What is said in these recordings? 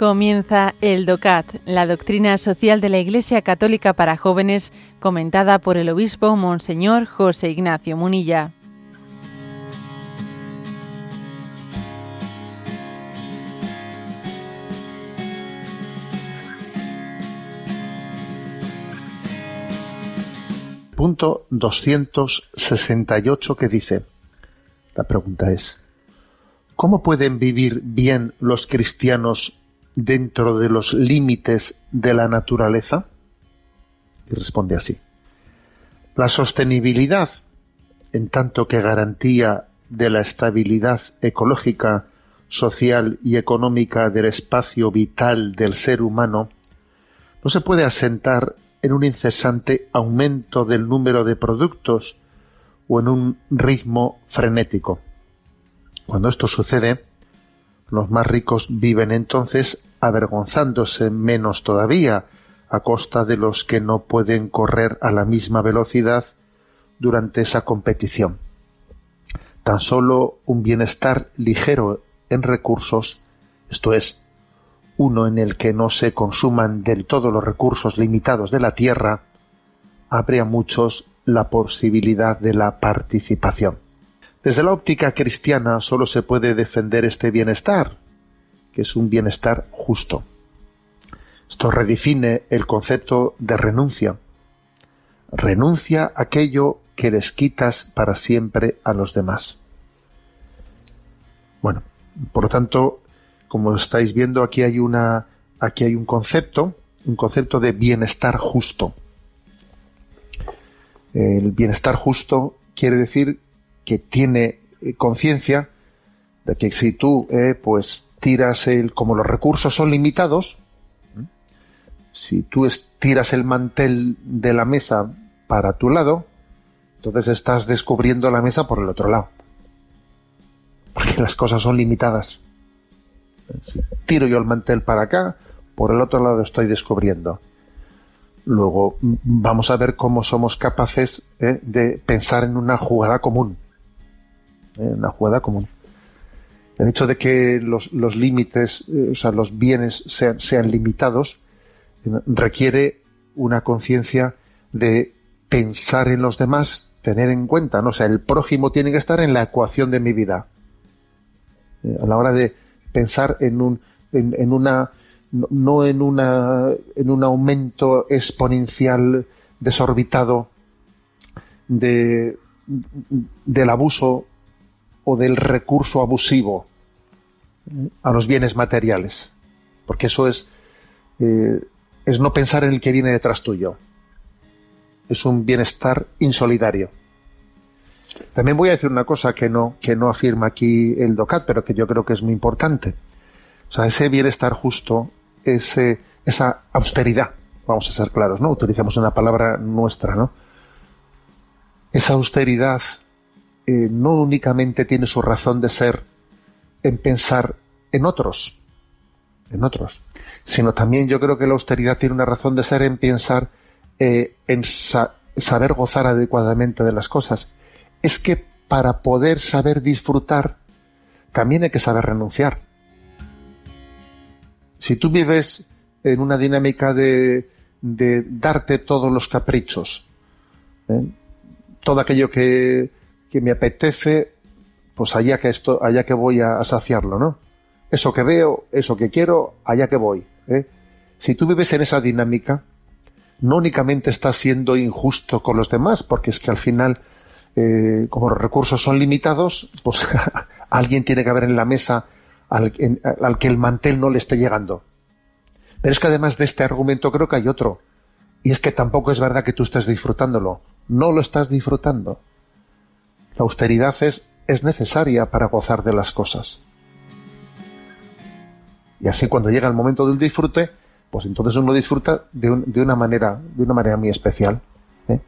Comienza el DOCAT, la doctrina social de la Iglesia Católica para jóvenes, comentada por el obispo Monseñor José Ignacio Munilla. Punto 268 que dice, la pregunta es, ¿cómo pueden vivir bien los cristianos dentro de los límites de la naturaleza? Y responde así. La sostenibilidad, en tanto que garantía de la estabilidad ecológica, social y económica del espacio vital del ser humano, no se puede asentar en un incesante aumento del número de productos o en un ritmo frenético. Cuando esto sucede, los más ricos viven entonces avergonzándose menos todavía a costa de los que no pueden correr a la misma velocidad durante esa competición. Tan solo un bienestar ligero en recursos, esto es, uno en el que no se consuman del todo los recursos limitados de la tierra, abre a muchos la posibilidad de la participación. Desde la óptica cristiana solo se puede defender este bienestar, que es un bienestar justo. Esto redefine el concepto de renuncia. Renuncia a aquello que desquitas para siempre a los demás. Bueno, por lo tanto, como estáis viendo, aquí hay una, aquí hay un concepto, un concepto de bienestar justo. El bienestar justo quiere decir que tiene eh, conciencia de que si tú eh, pues tiras el como los recursos son limitados si tú tiras el mantel de la mesa para tu lado entonces estás descubriendo la mesa por el otro lado. Porque las cosas son limitadas. Si tiro yo el mantel para acá por el otro lado estoy descubriendo. Luego vamos a ver cómo somos capaces eh, de pensar en una jugada común una jugada común. El hecho de que los, límites, eh, o sea, los bienes sean, sean limitados, eh, requiere una conciencia de pensar en los demás, tener en cuenta, ¿no? O sea, el prójimo tiene que estar en la ecuación de mi vida. Eh, a la hora de pensar en un, en, una, no en una, en un aumento exponencial desorbitado de, del abuso del recurso abusivo a los bienes materiales. Porque eso es, eh, es no pensar en el que viene detrás tuyo. Es un bienestar insolidario. También voy a decir una cosa que no, que no afirma aquí el DOCAT, pero que yo creo que es muy importante. O sea, ese bienestar justo, ese, esa austeridad, vamos a ser claros, ¿no? Utilizamos una palabra nuestra, ¿no? Esa austeridad eh, no únicamente tiene su razón de ser en pensar en otros, en otros, sino también yo creo que la austeridad tiene una razón de ser en pensar eh, en saber gozar adecuadamente de las cosas. Es que para poder saber disfrutar, también hay que saber renunciar. Si tú vives en una dinámica de, darte todos los caprichos, ¿eh? todo aquello que, que me apetece, pues allá que esto, allá que voy a, saciarlo, ¿no? Eso que veo, eso que quiero, allá que voy. ¿eh? Si tú vives en esa dinámica, no únicamente estás siendo injusto con los demás, porque es que al final, eh, como los recursos son limitados, pues alguien tiene que haber en la mesa al, al, que el mantel no le esté llegando. Pero es que además de este argumento creo que hay otro. Y es que tampoco es verdad que tú estés disfrutándolo. No lo estás disfrutando. La austeridad es, es necesaria para gozar de las cosas. Y así cuando llega el momento del disfrute, pues entonces uno disfruta de, una manera, de una manera muy especial. ¿eh?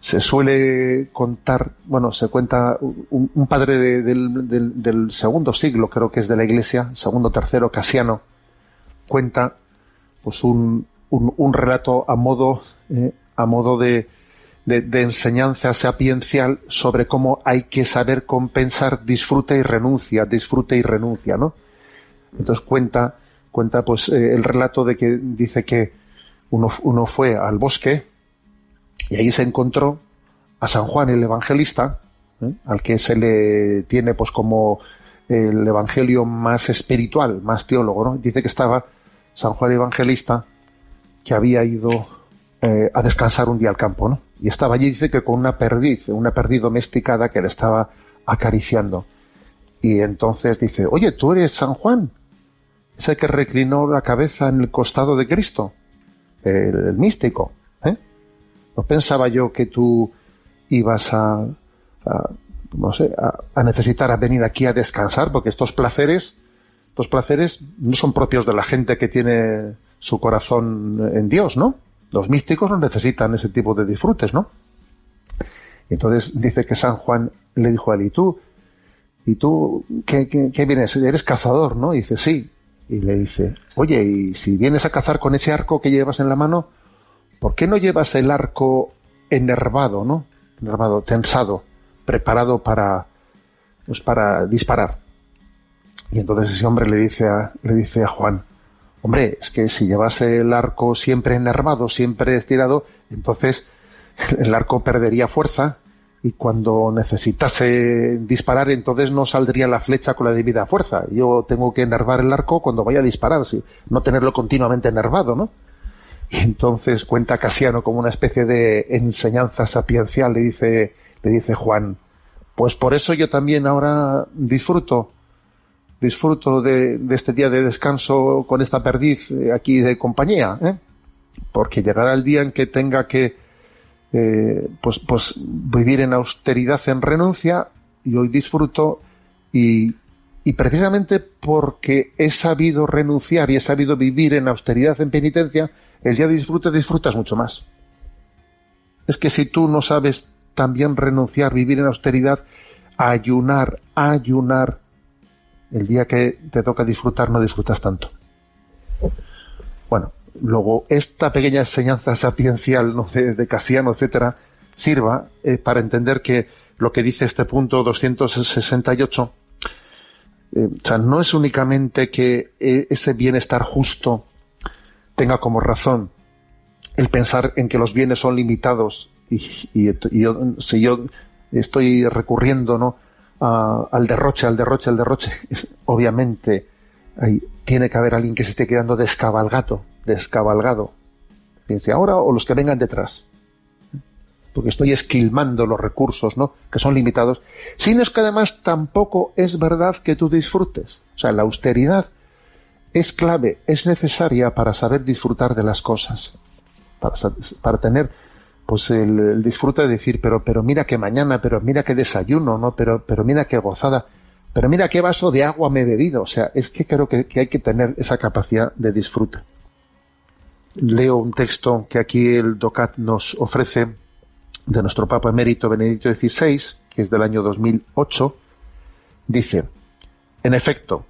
Se suele contar, bueno, se cuenta un, padre del, segundo siglo, creo que es de la Iglesia, segundo tercero, Casiano, cuenta pues un, un, relato a modo, ¿eh? a modo de, de, enseñanza sapiencial sobre cómo hay que saber compensar disfrute y renuncia, disfrute y renuncia, ¿no? Entonces cuenta, cuenta pues eh, el relato de que dice que uno, uno fue al bosque y ahí se encontró a San Juan el Evangelista, ¿eh? al que se le tiene pues como el evangelio más espiritual, más teólogo, ¿no? Dice que estaba San Juan Evangelista que había ido eh, a descansar un día al campo, ¿no? Y estaba allí, dice que con una perdiz, una perdiz domesticada que le estaba acariciando. Y entonces dice, oye, tú eres San Juan, ese que reclinó la cabeza en el costado de Cristo, el, místico, ¿eh? No pensaba yo que tú ibas a, no sé, a, necesitar a venir aquí a descansar, porque estos placeres, estos placeres no son propios de la gente que tiene su corazón en Dios, ¿no? Los místicos no necesitan ese tipo de disfrutes, ¿no? Entonces dice que San Juan le dijo a él, ¿y tú? ¿Y tú qué, vienes? Eres cazador, ¿no? Y dice, sí. Y le dice, oye, y si vienes a cazar con ese arco que llevas en la mano, ¿por qué no llevas el arco enervado, ¿no? Enervado, tensado preparado para, pues para disparar. Y entonces ese hombre le dice a, le dice a Juan, hombre, es que si llevase el arco siempre enervado, siempre estirado, entonces el arco perdería fuerza y cuando necesitase disparar, entonces no saldría la flecha con la debida fuerza. Yo tengo que enervar el arco cuando vaya a disparar, sí, no tenerlo continuamente enervado, ¿no? Y entonces cuenta Casiano como una especie de enseñanza sapiencial, le dice, le dice Juan, pues por eso yo también ahora disfruto, disfruto de, este día de descanso con esta perdiz eh, aquí de compañía, ¿eh? porque llegará el día en que tenga que eh, pues, pues vivir en austeridad, en renuncia, y hoy disfruto y, y precisamente porque he sabido renunciar y he sabido vivir en austeridad, en penitencia, el día de disfrute disfrutas mucho más. Es que si tú no sabes también renunciar, vivir en austeridad, ayunar, ayunar. El día que te toca disfrutar no disfrutas tanto. Bueno, luego esta pequeña enseñanza sapiencial ¿no? de, Casiano, etcétera, sirva eh, para entender que lo que dice este punto 268, eh, o sea, no es únicamente que eh, ese bienestar justo tenga como razón el pensar en que los bienes son limitados y, si yo estoy recurriendo ¿no? Al derroche, al derroche, al derroche, obviamente tiene que haber alguien que se esté quedando descabalgado, descabalgado. Piense ahora o los que vengan detrás. Porque estoy esquilmando los recursos, ¿no? Que son limitados. Sino es que además tampoco es verdad que tú disfrutes. O sea, la austeridad es clave, es necesaria para saber disfrutar de las cosas. Para tener pues el, disfrute de decir, pero, pero mira que mañana, pero mira qué desayuno, ¿no? Pero, pero mira qué gozada, pero mira qué vaso de agua me he bebido. O sea, es que creo que, hay que tener esa capacidad de disfrute. Leo un texto que aquí el DOCAT nos ofrece de nuestro Papa Emérito Benedicto XVI, que es del año 2008. Dice, en efecto,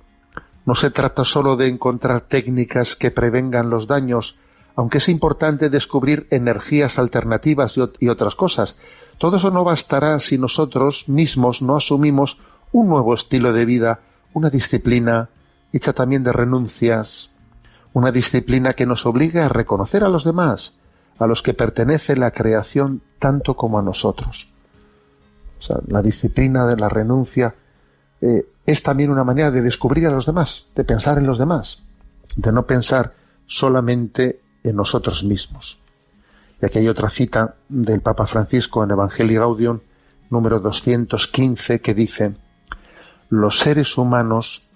no se trata solo de encontrar técnicas que prevengan los daños aunque es importante descubrir energías alternativas y, otras cosas. Todo eso no bastará si nosotros mismos no asumimos un nuevo estilo de vida, una disciplina hecha también de renuncias, una disciplina que nos obligue a reconocer a los demás, a los que pertenece la creación tanto como a nosotros. O sea, la disciplina de la renuncia eh, es también una manera de descubrir a los demás, de pensar en los demás, de no pensar solamente en nosotros mismos. Y aquí hay otra cita del Papa Francisco en Evangelii Gaudium número 215 que dice, los seres humanos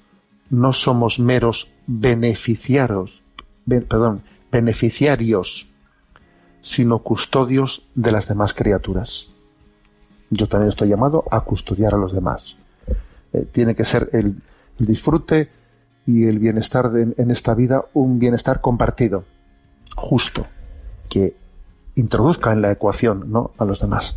no somos meros beneficiarios, perdón, beneficiarios, sino custodios de las demás criaturas. Yo también estoy llamado a custodiar a los demás. Eh, tiene que ser el, disfrute y el bienestar en esta vida un bienestar compartido justo que introduzca en la ecuación ¿no? a los demás.